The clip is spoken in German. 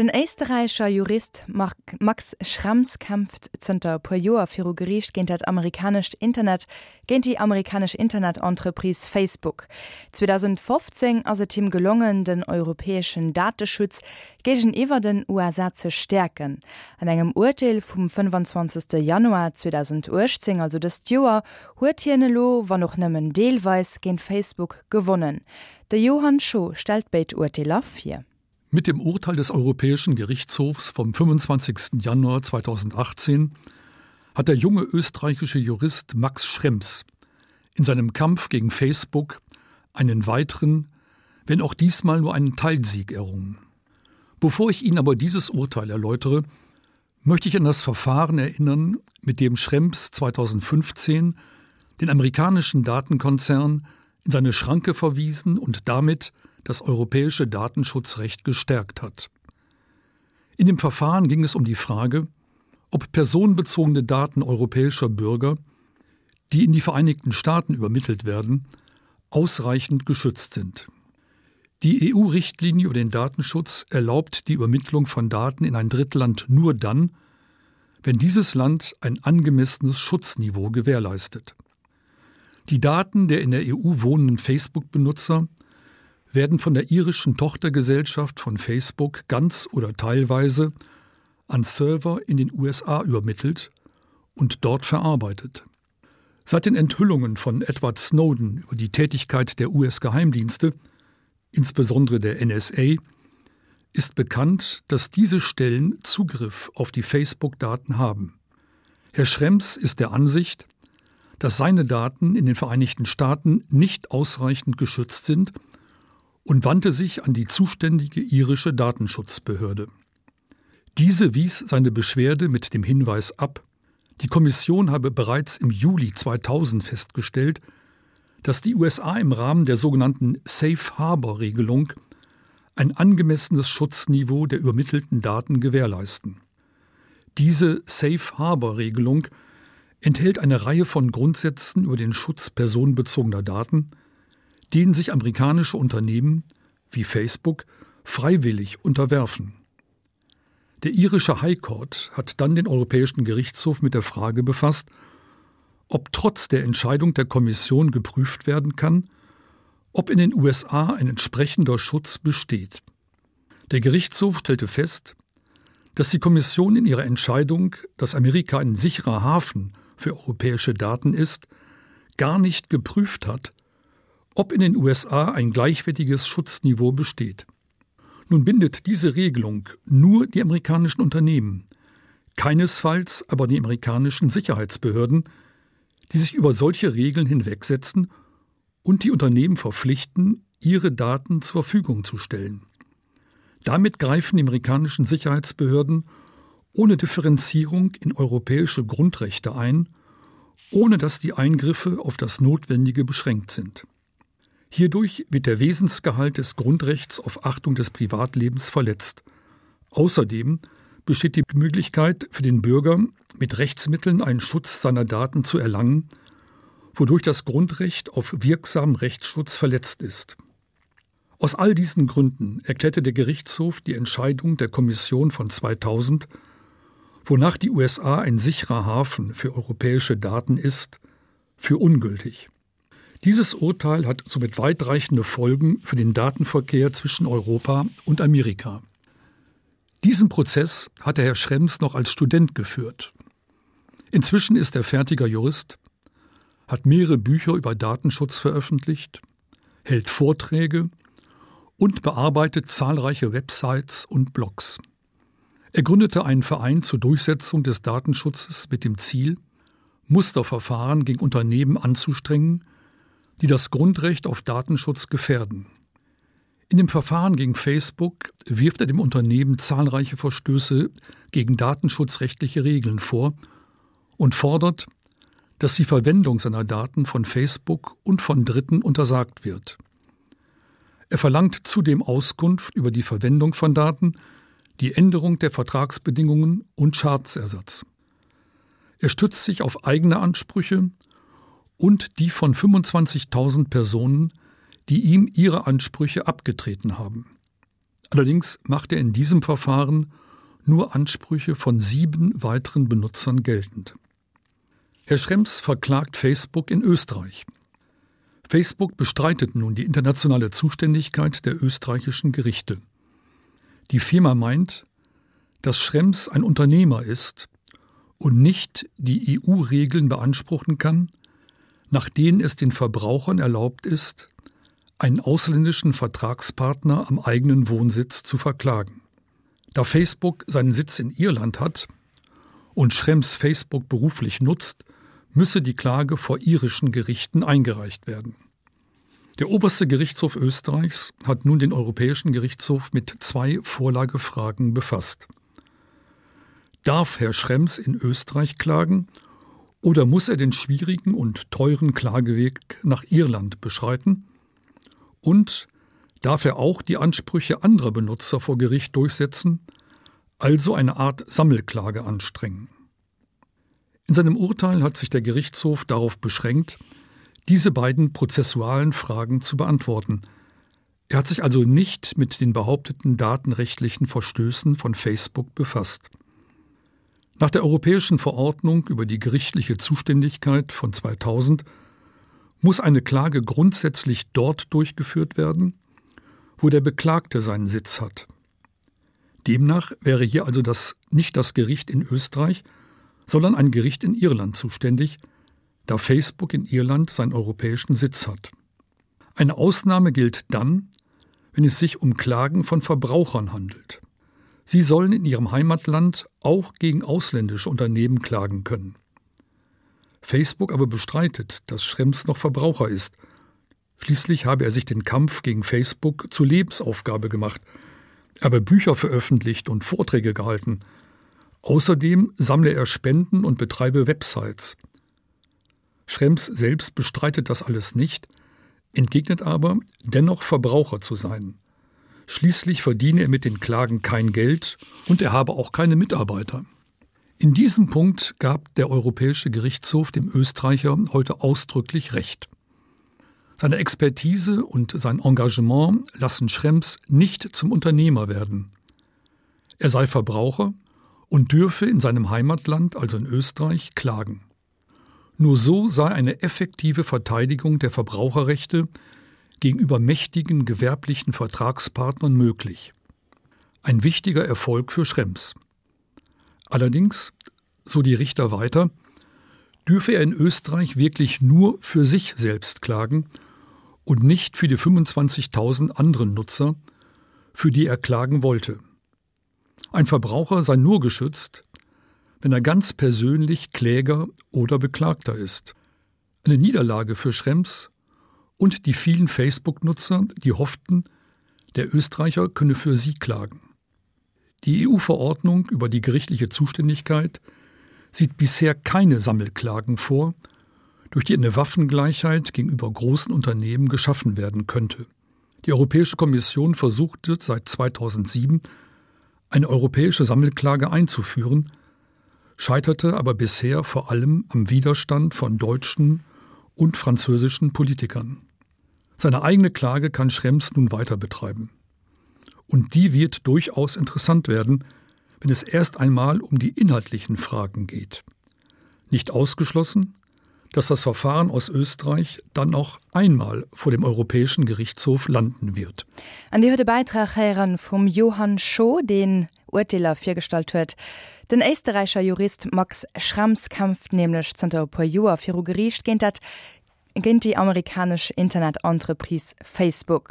Den Eistereicher Jurist Max Schramms kämpft zunter per Joer fir Gericht géint dat amerikasch Internet géint die amerikasch Internetentreprise Facebook. 2015 as Team gelungen den europäesschen Datenschutz gegen iwwer den USA ze stärken. An engem Urteil vum 25. Januar 2010 also des Joer huetienelo war noch nëmmen Deelweis géint Facebook gewonnen. De Johann Scho stel beit Urteil auf hier. Mit dem Urteil des Europäischen Gerichtshofs vom 25. Januar 2018 hat der junge österreichische Jurist Max Schrems in seinem Kampf gegen Facebook einen weiteren, wenn auch diesmal nur einen Teilsieg errungen. Bevor ich Ihnen aber dieses Urteil erläutere, möchte ich an das Verfahren erinnern, mit dem Schrems 2015 den amerikanischen Datenkonzern in seine Schranke verwiesen und damit das europäische Datenschutzrecht gestärkt hat. In dem Verfahren ging es um die Frage, ob personenbezogene Daten europäischer Bürger, die in die Vereinigten Staaten übermittelt werden, ausreichend geschützt sind. Die EU-Richtlinie über den Datenschutz erlaubt die Übermittlung von Daten in ein Drittland nur dann, wenn dieses Land ein angemessenes Schutzniveau gewährleistet. Die Daten der in der EU wohnenden Facebook-Benutzer werden von der irischen Tochtergesellschaft von Facebook ganz oder teilweise an Server in den USA übermittelt und dort verarbeitet. Seit den Enthüllungen von Edward Snowden über die Tätigkeit der US-Geheimdienste, insbesondere der NSA, ist bekannt, dass diese Stellen Zugriff auf die Facebook-Daten haben. Herr Schrems ist der Ansicht, dass seine Daten in den Vereinigten Staaten nicht ausreichend geschützt sind und wandte sich an die zuständige irische Datenschutzbehörde. Diese wies seine Beschwerde mit dem Hinweis ab, die Kommission habe bereits im Juli 2000 festgestellt, dass die USA im Rahmen der sogenannten Safe Harbor Regelung ein angemessenes Schutzniveau der übermittelten Daten gewährleisten. Diese Safe Harbor Regelung enthält eine Reihe von Grundsätzen über den Schutz personenbezogener Daten, denen sich amerikanische Unternehmen wie Facebook freiwillig unterwerfen. Der irische High Court hat dann den Europäischen Gerichtshof mit der Frage befasst, ob trotz der Entscheidung der Kommission geprüft werden kann, ob in den USA ein entsprechender Schutz besteht. Der Gerichtshof stellte fest, dass die Kommission in ihrer Entscheidung, dass Amerika ein sicherer Hafen für europäische Daten ist, gar nicht geprüft hat, ob in den USA ein gleichwertiges Schutzniveau besteht. Nun bindet diese Regelung nur die amerikanischen Unternehmen, keinesfalls aber die amerikanischen Sicherheitsbehörden, die sich über solche Regeln hinwegsetzen und die Unternehmen verpflichten, ihre Daten zur Verfügung zu stellen. Damit greifen die amerikanischen Sicherheitsbehörden ohne Differenzierung in europäische Grundrechte ein, ohne dass die Eingriffe auf das Notwendige beschränkt sind. Hierdurch wird der Wesensgehalt des Grundrechts auf Achtung des Privatlebens verletzt. Außerdem besteht die Möglichkeit für den Bürger, mit Rechtsmitteln einen Schutz seiner Daten zu erlangen, wodurch das Grundrecht auf wirksamen Rechtsschutz verletzt ist. Aus all diesen Gründen erklärte der Gerichtshof die Entscheidung der Kommission von 2000, wonach die USA ein sicherer Hafen für europäische Daten ist, für ungültig. Dieses Urteil hat somit weitreichende Folgen für den Datenverkehr zwischen Europa und Amerika. Diesen Prozess hatte Herr Schrems noch als Student geführt. Inzwischen ist er fertiger Jurist, hat mehrere Bücher über Datenschutz veröffentlicht, hält Vorträge und bearbeitet zahlreiche Websites und Blogs. Er gründete einen Verein zur Durchsetzung des Datenschutzes mit dem Ziel, Musterverfahren gegen Unternehmen anzustrengen, die das Grundrecht auf Datenschutz gefährden. In dem Verfahren gegen Facebook wirft er dem Unternehmen zahlreiche Verstöße gegen datenschutzrechtliche Regeln vor und fordert, dass die Verwendung seiner Daten von Facebook und von Dritten untersagt wird. Er verlangt zudem Auskunft über die Verwendung von Daten, die Änderung der Vertragsbedingungen und Schadensersatz. Er stützt sich auf eigene Ansprüche und die von 25.000 Personen, die ihm ihre Ansprüche abgetreten haben. Allerdings macht er in diesem Verfahren nur Ansprüche von sieben weiteren Benutzern geltend. Herr Schrems verklagt Facebook in Österreich. Facebook bestreitet nun die internationale Zuständigkeit der österreichischen Gerichte. Die Firma meint, dass Schrems ein Unternehmer ist und nicht die EU-Regeln beanspruchen kann, nach denen es den Verbrauchern erlaubt ist, einen ausländischen Vertragspartner am eigenen Wohnsitz zu verklagen. Da Facebook seinen Sitz in Irland hat und Schrems Facebook beruflich nutzt, müsse die Klage vor irischen Gerichten eingereicht werden. Der oberste Gerichtshof Österreichs hat nun den Europäischen Gerichtshof mit zwei Vorlagefragen befasst. Darf Herr Schrems in Österreich klagen oder muss er den schwierigen und teuren Klageweg nach Irland beschreiten? Und darf er auch die Ansprüche anderer Benutzer vor Gericht durchsetzen, also eine Art Sammelklage anstrengen? In seinem Urteil hat sich der Gerichtshof darauf beschränkt, diese beiden prozessualen Fragen zu beantworten. Er hat sich also nicht mit den behaupteten datenrechtlichen Verstößen von Facebook befasst. Nach der Europäischen Verordnung über die gerichtliche Zuständigkeit von 2000 muss eine Klage grundsätzlich dort durchgeführt werden, wo der Beklagte seinen Sitz hat. Demnach wäre hier also das nicht das Gericht in Österreich, sondern ein Gericht in Irland zuständig, da Facebook in Irland seinen europäischen Sitz hat. Eine Ausnahme gilt dann, wenn es sich um Klagen von Verbrauchern handelt. Sie sollen in ihrem Heimatland auch gegen ausländische Unternehmen klagen können. Facebook aber bestreitet, dass Schrems noch Verbraucher ist. Schließlich habe er sich den Kampf gegen Facebook zur Lebensaufgabe gemacht, aber Bücher veröffentlicht und Vorträge gehalten, Außerdem sammle er Spenden und betreibe Websites. Schrems selbst bestreitet das alles nicht, entgegnet aber, dennoch Verbraucher zu sein. Schließlich verdiene er mit den Klagen kein Geld und er habe auch keine Mitarbeiter. In diesem Punkt gab der Europäische Gerichtshof dem Österreicher heute ausdrücklich recht. Seine Expertise und sein Engagement lassen Schrems nicht zum Unternehmer werden. Er sei Verbraucher und dürfe in seinem Heimatland, also in Österreich, klagen. Nur so sei eine effektive Verteidigung der Verbraucherrechte gegenüber mächtigen gewerblichen Vertragspartnern möglich. Ein wichtiger Erfolg für Schrems. Allerdings, so die Richter weiter, dürfe er in Österreich wirklich nur für sich selbst klagen und nicht für die 25.000 anderen Nutzer, für die er klagen wollte. Ein Verbraucher sei nur geschützt, wenn er ganz persönlich Kläger oder Beklagter ist. Eine Niederlage für Schrems und die vielen Facebook-Nutzer, die hofften, der Österreicher könne für sie klagen. Die EU-Verordnung über die gerichtliche Zuständigkeit sieht bisher keine Sammelklagen vor, durch die eine Waffengleichheit gegenüber großen Unternehmen geschaffen werden könnte. Die Europäische Kommission versuchte seit 2007 eine europäische Sammelklage einzuführen, scheiterte aber bisher vor allem am Widerstand von deutschen und französischen Politikern. Seine eigene Klage kann Schrems nun weiter betreiben. Und die wird durchaus interessant werden, wenn es erst einmal um die inhaltlichen Fragen geht. Nicht ausgeschlossen, dass das Verfahren aus Österreich dann noch einmal vor dem Europäischen Gerichtshof landen wird. An die heute Beitrag heran vom Johann Scho den Urteiler viergestalt huet. Den österreicher Jurist Max Schramms kämpft nämlich Joer Fi Gericht gent dat gent die amerikasch Internetentreprise Facebook.